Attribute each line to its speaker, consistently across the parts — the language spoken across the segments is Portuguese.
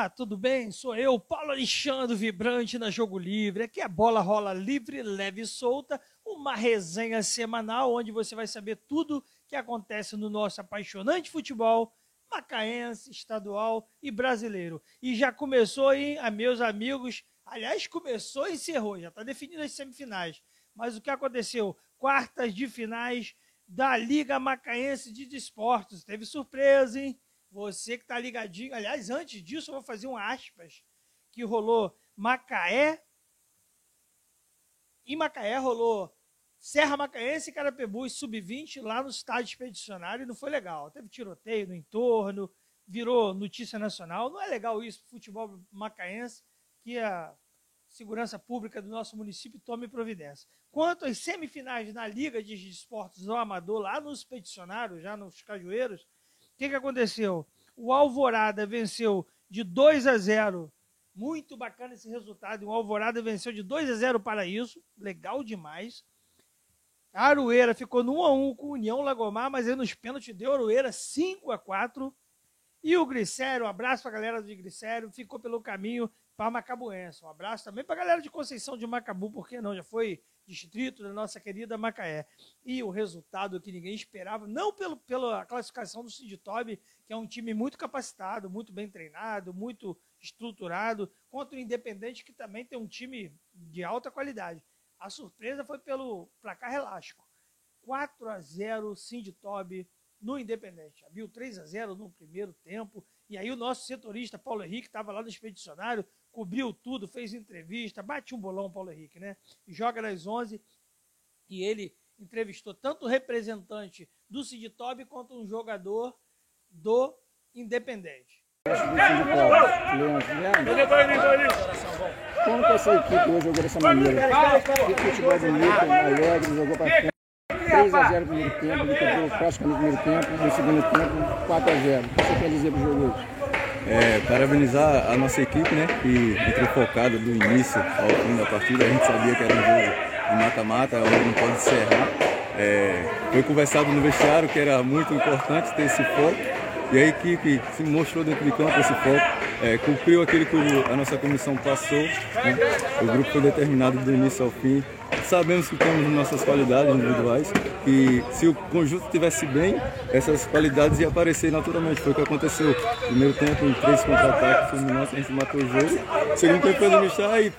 Speaker 1: Olá, tudo bem? Sou eu, Paulo Alexandre, vibrante na Jogo Livre. Aqui a bola rola livre, leve e solta, uma resenha semanal onde você vai saber tudo que acontece no nosso apaixonante futebol macaense, estadual e brasileiro. E já começou, hein, a meus amigos. Aliás, começou e encerrou, já está definindo as semifinais. Mas o que aconteceu? Quartas de finais da Liga Macaense de Desportos. Teve surpresa, hein? Você que está ligadinho. Aliás, antes disso, eu vou fazer um aspas que rolou Macaé. Em Macaé rolou Serra Macaense e Carapebus sub-20 lá no estádio expedicionário e não foi legal. Teve tiroteio no entorno, virou notícia nacional. Não é legal isso futebol macaense que a segurança pública do nosso município tome providência. Quanto às semifinais na Liga de Esportes do Amador, lá no expedicionário, já nos Cajueiros, que, que aconteceu? O Alvorada venceu de 2 a 0. Muito bacana esse resultado. O Alvorada venceu de 2 a 0 para isso. Legal demais. A Aroeira ficou no 1 a 1 com União Lagomar, mas aí nos pênaltis deu Aroeira 5 a 4. E o Glicério, um abraço para a galera do Glicério, ficou pelo caminho para Macabuense. Um abraço também para a galera de Conceição de Macabu, porque não, já foi distrito da nossa querida Macaé. E o resultado que ninguém esperava, não pelo, pela classificação do Siditob, que é um time muito capacitado, muito bem treinado, muito estruturado, contra o Independente, que também tem um time de alta qualidade. A surpresa foi pelo placar elástico. 4 a 0 Sinditob no Independente. Abriu 3 a 0 no primeiro tempo. E aí o nosso setorista, Paulo Henrique, estava lá no expedicionário, cobriu tudo, fez entrevista, bate um bolão, Paulo Henrique, né? Joga nas 11 e ele entrevistou tanto o representante do Siditob quanto um jogador do Independente.
Speaker 2: Como que essa equipe hoje jogou dessa maneira? Que futebol bonito, alegre, jogou para frente. 3 a 0 no primeiro tempo, liquidou praticamente no primeiro tempo, no segundo tempo 4 a 0. O que você quer dizer para o jogo hoje?
Speaker 3: É, parabenizar a nossa equipe, né, que entrou focada do início ao fim da partida. A gente sabia que era um jogo de mata-mata, onde não pode encerrar. É, foi conversado no vestiário que era muito importante ter esse foco e a equipe se mostrou dentro de campo esse foco, é, cumpriu aquilo que a nossa comissão passou. Né? O grupo foi determinado do início ao fim sabemos que temos nossas qualidades individuais e se o conjunto estivesse bem, essas qualidades iam aparecer naturalmente. Foi o que aconteceu. Primeiro tempo, em três contra-ataques, Fluminense, a gente matou o jogo. Segundo tempo, foi administrar e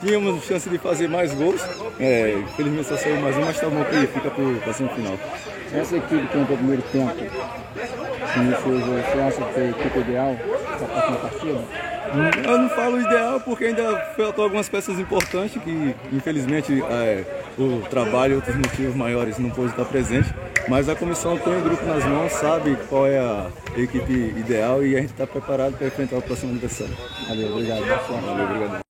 Speaker 3: tínhamos chance de fazer mais gols. É, infelizmente só saiu mais um, mas tá bom que fica para a semifinal.
Speaker 2: Essa equipe que entrou no primeiro tempo, iniciou o jogo, foi a equipe ideal próxima partida?
Speaker 3: Eu não falo ideal porque ainda faltou algumas peças importantes que, infelizmente, é, o trabalho e outros motivos maiores não pôde estar presente. Mas a comissão tem o grupo nas mãos, sabe qual é a equipe ideal e a gente está preparado para enfrentar o próximo adversário.
Speaker 2: Valeu, obrigado.
Speaker 3: Valeu, obrigado.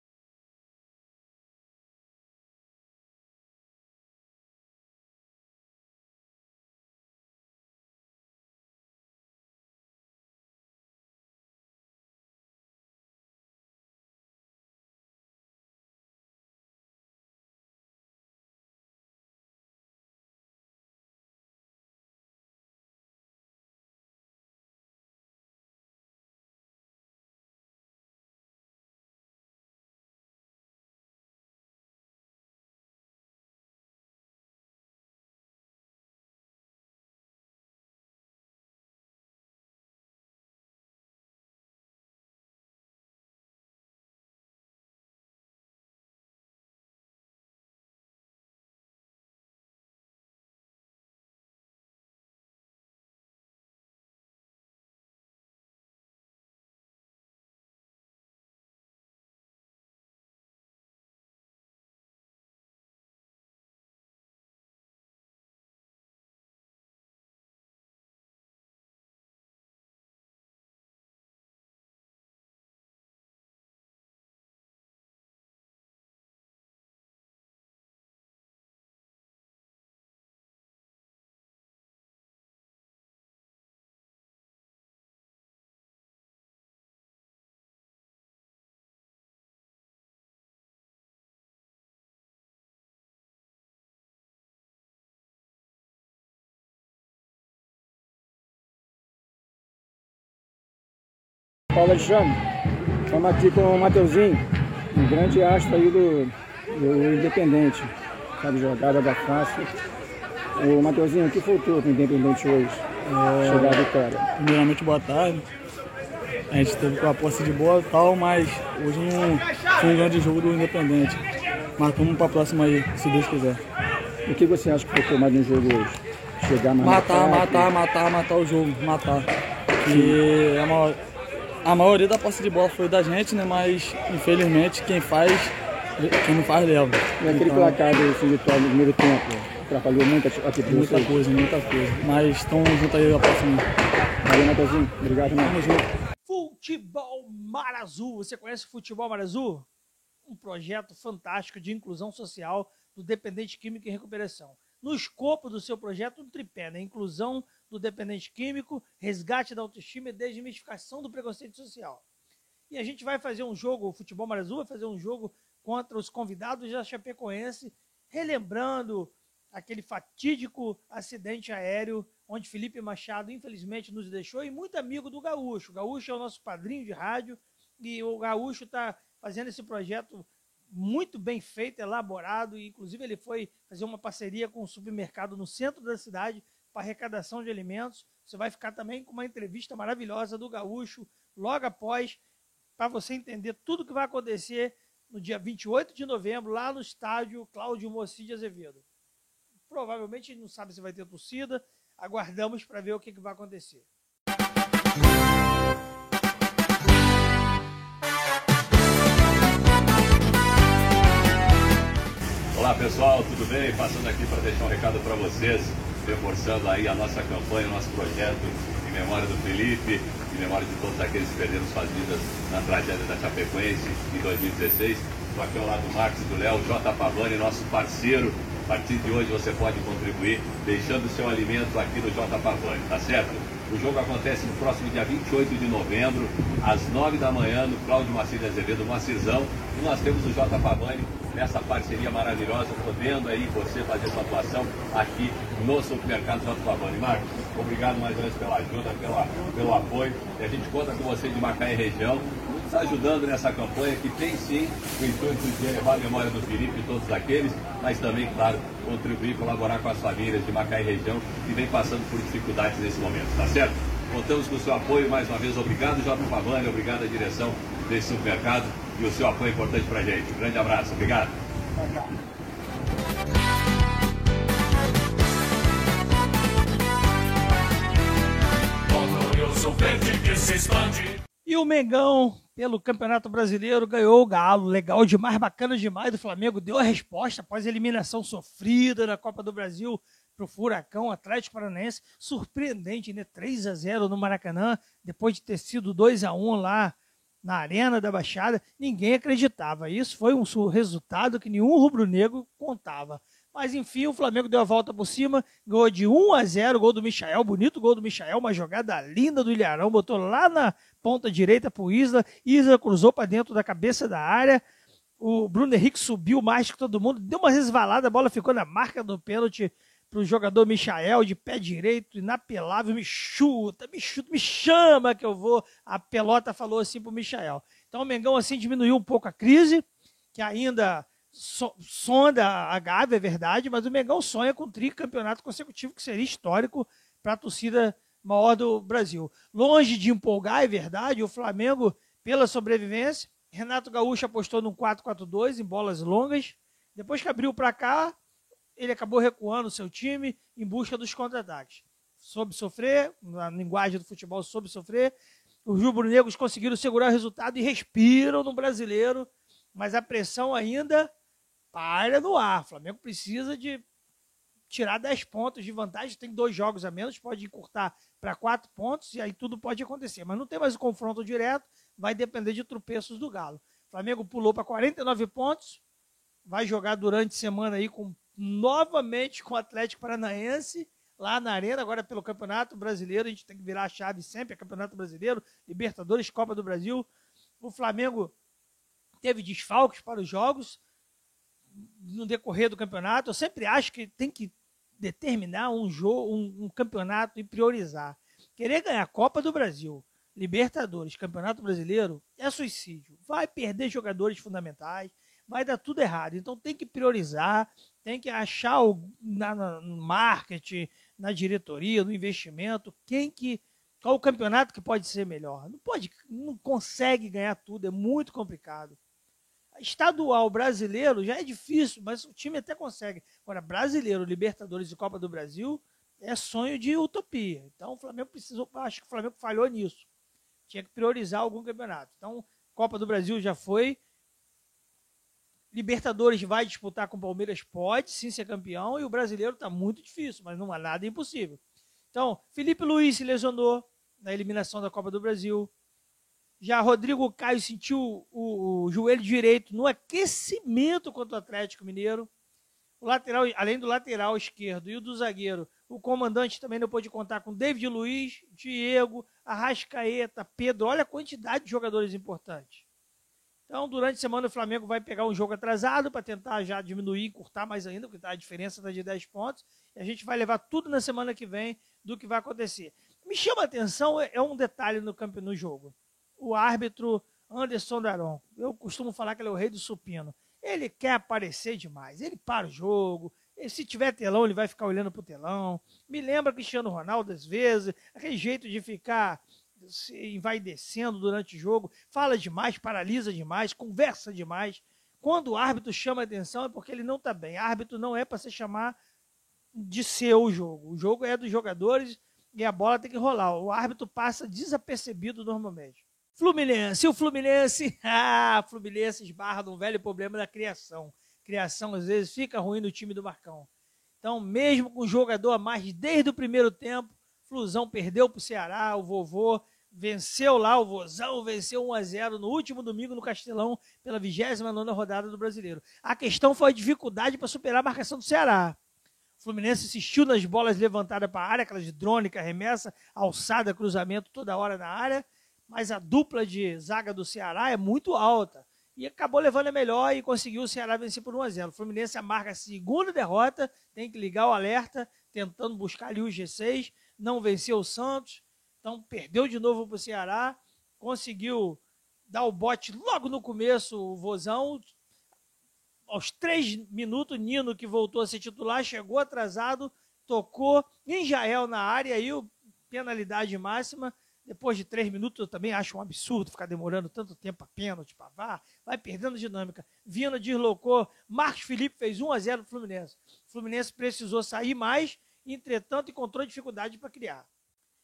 Speaker 2: Paulo Alexandre, Estamos aqui com o Mateuzinho, um grande astro aí do, do Independente. Sabe jogar, joga fácil. O Mateuzinho, o que faltou para o Independente hoje? É... Chegar à vitória.
Speaker 4: Primeiramente, boa tarde. A gente teve com a posse de bola e tal, mas hoje não foi um grande jogo do Independente. Mas vamos para a próxima aí, se Deus quiser.
Speaker 2: O que você acha que faltou mais no jogo hoje? Chegar mais
Speaker 4: Matar, matar, matar, matar o jogo, matar. E a, maior, a maioria da posse de bola foi da gente, né? Mas infelizmente quem faz, quem não faz leva.
Speaker 2: E aquele
Speaker 4: Então,
Speaker 2: placar desse vitória no primeiro tempo atrapalhou aqui para
Speaker 4: Muita
Speaker 2: vocês?
Speaker 4: coisa, muita coisa. Mas estão junto aí a próxima.
Speaker 2: Valeu, Mateuzinho. Obrigado, irmão.
Speaker 4: Tamo junto.
Speaker 1: Futebol Mar Azul. Você conhece o Futebol Mar Azul? Um projeto fantástico de inclusão social do dependente químico em recuperação. No escopo do seu projeto, um tripé, né? Inclusão do dependente químico, resgate da autoestima e desmistificação do preconceito social. E a gente vai fazer um jogo, o Futebol Mar Azul vai fazer um jogo contra os convidados da Chapecoense, relembrando aquele fatídico acidente aéreo onde Felipe Machado, infelizmente, nos deixou, e muito amigo do Gaúcho. O Gaúcho é o nosso padrinho de rádio, e o Gaúcho está fazendo esse projeto muito bem feito, elaborado, e inclusive ele foi fazer uma parceria com um supermercado no centro da cidade para arrecadação de alimentos. Você vai ficar também com uma entrevista maravilhosa do Gaúcho logo após, para você entender tudo que vai acontecer no dia 28 de novembro, lá no estádio Cláudio Moci de Azevedo. Provavelmente não sabe se vai ter torcida, aguardamos para ver o que, que vai acontecer.
Speaker 5: Olá pessoal, tudo bem? Passando aqui para deixar um recado para vocês, reforçando aí a nossa campanha, o nosso projeto em memória do Felipe, em memória de todos aqueles que perderam suas vidas na tragédia da Chapecoense em 2016. Estou aqui ao lado do Marcos do Léo, J. Pavani, nosso parceiro. A partir de hoje você pode contribuir deixando seu alimento aqui no J. Pavani, tá certo? O jogo acontece no próximo dia 28 de novembro, às 9 da manhã, no Cláudio Macide Azevedo, Macizão. E nós temos o J. Pavani nessa parceria maravilhosa, podendo aí você fazer sua atuação aqui no supermercado J. Pavani. Marcos, obrigado mais uma vez pela ajuda, pela, pelo apoio. E a gente conta com você de Macaé região, nos ajudando nessa campanha que tem sim o intuito de elevar a memória do Felipe e todos aqueles, mas também, claro, contribuir, colaborar com as famílias de Macaé região que vem passando por dificuldades nesse momento, tá certo? Contamos com o seu apoio mais uma vez. Obrigado, J. Pavani, obrigado à direção desse supermercado e o seu apoio é importante pra gente. Um grande abraço, obrigado.
Speaker 1: E o Mengão, pelo Campeonato Brasileiro, ganhou o Galo. Legal demais, bacana demais do Flamengo. Deu a resposta após a eliminação sofrida na Copa do Brasil para o Furacão Atlético Paranaense. Surpreendente, né? 3 a 0 no Maracanã, depois de ter sido 2 a 1 lá na Arena da Baixada. Ninguém acreditava. Isso foi um su- resultado que nenhum rubro-negro contava. Mas enfim, o Flamengo deu a volta por cima, ganhou de 1 a 0, gol do Michael, bonito gol do Michael, uma jogada linda do Ilharão, botou lá na ponta direita pro Isla, Isla cruzou para dentro da cabeça da área. O Bruno Henrique subiu mais que todo mundo, deu uma resvalada, a bola ficou na marca do pênalti pro jogador Michael de pé direito, inapelável, me chuta, me chuta, me chama que eu vou. A pelota falou assim pro Michael. Então o Mengão assim diminuiu um pouco a crise, que ainda so- sonda a Gávea, é verdade, mas o Mengão sonha com um tricampeonato consecutivo, que seria histórico para a torcida maior do Brasil. Longe de empolgar, é verdade, o Flamengo, pela sobrevivência, Renato Gaúcho apostou num 4-4-2 em bolas longas. Depois que abriu para cá, ele acabou recuando o seu time em busca dos contra-ataques. Soube sofrer, na linguagem do futebol, soube sofrer. Os rubro-negros conseguiram segurar o resultado e respiram no brasileiro, mas a pressão ainda para no ar. O Flamengo precisa de tirar 10 pontos de vantagem, tem dois jogos a menos, pode encurtar para 4 pontos e aí tudo pode acontecer. Mas não tem mais o confronto direto, vai depender de tropeços do Galo. O Flamengo pulou para 49 pontos, vai jogar durante a semana aí com novamente com o Atlético Paranaense lá na Arena, agora pelo Campeonato Brasileiro, a gente tem que virar a chave sempre, é Campeonato Brasileiro, Libertadores, Copa do Brasil. O Flamengo teve desfalques para os jogos no decorrer do campeonato. Eu sempre acho que tem que determinar um jogo, um, um campeonato e priorizar. Querer ganhar a Copa do Brasil Libertadores, Campeonato Brasileiro, é suicídio. Vai perder jogadores fundamentais, vai dar tudo errado. Então tem que priorizar, tem que achar o, na, na, no marketing, na diretoria, no investimento, quem que. Qual o campeonato que pode ser melhor? Não pode, não consegue ganhar tudo, é muito complicado. Estadual brasileiro já é difícil, mas o time até consegue. Agora, brasileiro, Libertadores e Copa do Brasil é sonho de utopia. Então o Flamengo precisou, acho que o Flamengo falhou nisso. Tinha que priorizar algum campeonato. Então, Copa do Brasil já foi. Libertadores vai disputar com o Palmeiras, pode sim ser campeão, e o brasileiro está muito difícil, mas não há nada impossível. Então, Felipe Luiz se lesionou na eliminação da Copa do Brasil. Já Rodrigo Caio sentiu o, o, joelho direito no aquecimento contra o Atlético Mineiro. O lateral, além do lateral esquerdo e o do zagueiro, o comandante também não pôde contar com David Luiz, Diego, Arrascaeta, Pedro. Olha a quantidade de jogadores importantes. Então, durante a semana, o Flamengo vai pegar um jogo atrasado para tentar já diminuir, encurtar mais ainda, porque tá, a diferença está de 10 pontos. E a gente vai levar tudo na semana que vem do que vai acontecer. Me chama a atenção é, é um detalhe no campo no jogo. O árbitro Anderson Daron. Eu costumo falar que ele é o rei do supino. Ele quer aparecer demais. Ele para o jogo. Se tiver telão, ele vai ficar olhando para o telão. Me lembra Cristiano Ronaldo às vezes, aquele jeito de ficar se vai descendo durante o jogo, fala demais, paralisa demais, conversa demais. Quando o árbitro chama atenção é porque ele não está bem. O árbitro não é para se chamar de seu jogo. O jogo é dos jogadores e a bola tem que rolar. O árbitro passa desapercebido normalmente. Fluminense, o Fluminense, ah, Fluminense esbarra num velho problema da criação. Criação às vezes fica ruim no time do Marcão. Então, mesmo com o jogador a mais desde o primeiro tempo, Flusão perdeu para o Ceará, o vovô venceu lá, o Vozão venceu 1 a 0 no último domingo no Castelão, pela 29 rodada do Brasileiro. A questão foi a dificuldade para superar a marcação do Ceará. O Fluminense insistiu nas bolas levantadas para a área, aquelas de drone, remessa, alçada, cruzamento toda hora na área, mas a dupla de zaga do Ceará é muito alta. E acabou levando a melhor e conseguiu o Ceará vencer por 1 a 0 O Fluminense marca a segunda derrota, tem que ligar o alerta, tentando buscar ali o G6, não venceu o Santos, então perdeu de novo para o Ceará, conseguiu dar o bote logo no começo, o Vozão. Aos três minutos, Nino, que voltou a ser titular, chegou atrasado, tocou em Jael na área, aí penalidade máxima. Depois de três minutos, eu também acho um absurdo ficar demorando tanto tempo a pênalti para vá. Vai perdendo dinâmica. Vina deslocou. Marcos Felipe fez 1 a 0 no Fluminense. O Fluminense precisou sair mais, entretanto, encontrou dificuldade para criar.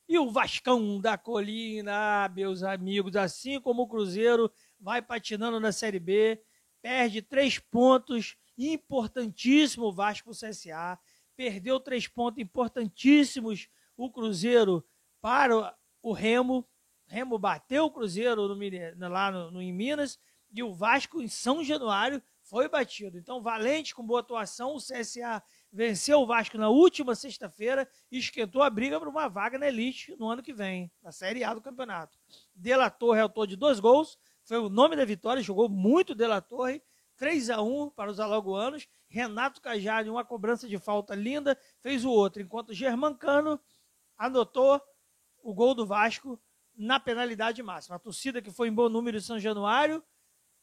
Speaker 1: E o Vascão da Colina, meus amigos, assim como o Cruzeiro vai patinando na Série B, perde três pontos, importantíssimo o Vasco CSA, perdeu três pontos importantíssimos o Cruzeiro para o Remo, Remo bateu o Cruzeiro no, lá no, no, em Minas e o Vasco em São Januário foi batido. Então, Valente com boa atuação, o CSA venceu o Vasco na última sexta-feira e esquentou a briga para uma vaga na elite no ano que vem, na Série A do campeonato. Dela Torre, autor de dois gols, foi o nome da vitória, jogou muito Dela Torre, 3 a 1 para os alagoanos. Renato Cajari, uma cobrança de falta linda, fez o outro, enquanto Germancano anotou o gol do Vasco na penalidade máxima. A torcida que foi em bom número em São Januário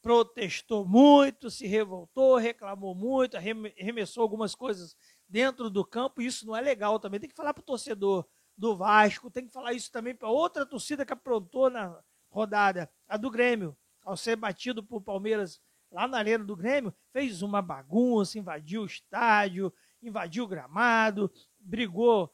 Speaker 1: protestou muito, se revoltou, reclamou muito, arremessou algumas coisas dentro do campo, e isso não é legal também. Tem que falar para o torcedor do Vasco, tem que falar isso também para outra torcida que aprontou na rodada, a do Grêmio, ao ser batido por Palmeiras lá na arena do Grêmio, fez uma bagunça, invadiu o estádio, invadiu o gramado, brigou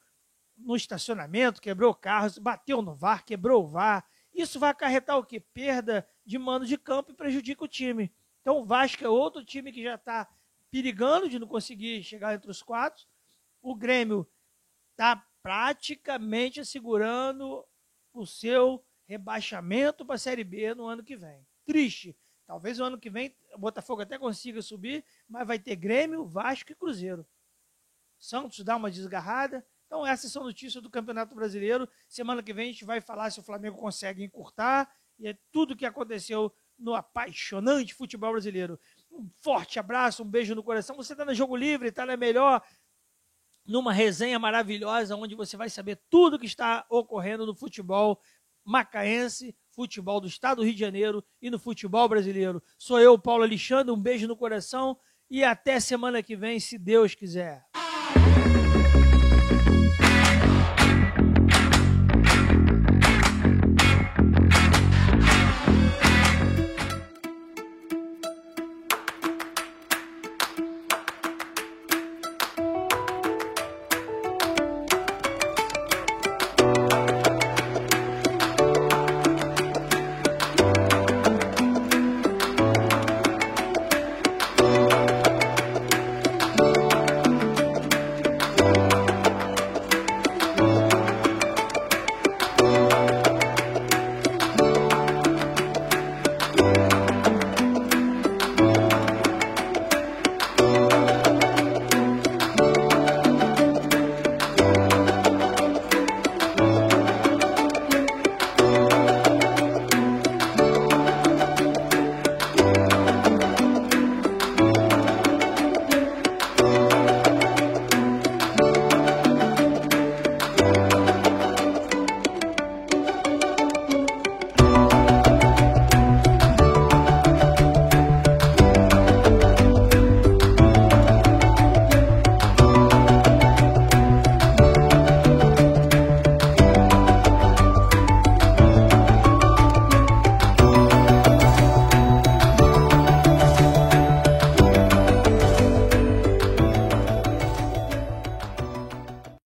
Speaker 1: no estacionamento, quebrou carros, bateu no VAR, quebrou o VAR. Isso vai acarretar o quê? Perda de mando de campo e prejudica o time. Então o Vasco é outro time que já está perigando de não conseguir chegar entre os quatro. O Grêmio está praticamente assegurando o seu rebaixamento para a Série B no ano que vem. Triste. Talvez o ano que vem o Botafogo até consiga subir, mas vai ter Grêmio, Vasco e Cruzeiro. Santos dá uma desgarrada. Então, essas são notícias do Campeonato Brasileiro. Semana que vem a gente vai falar se o Flamengo consegue encurtar e é tudo que aconteceu no apaixonante futebol brasileiro. Um forte abraço, um beijo no coração. Você está no Jogo Livre, está na melhor, numa resenha maravilhosa, onde você vai saber tudo que está ocorrendo no futebol macaense, futebol do estado do Rio de Janeiro e no futebol brasileiro. Sou eu, Paulo Alexandre, um beijo no coração e até semana que vem, se Deus quiser.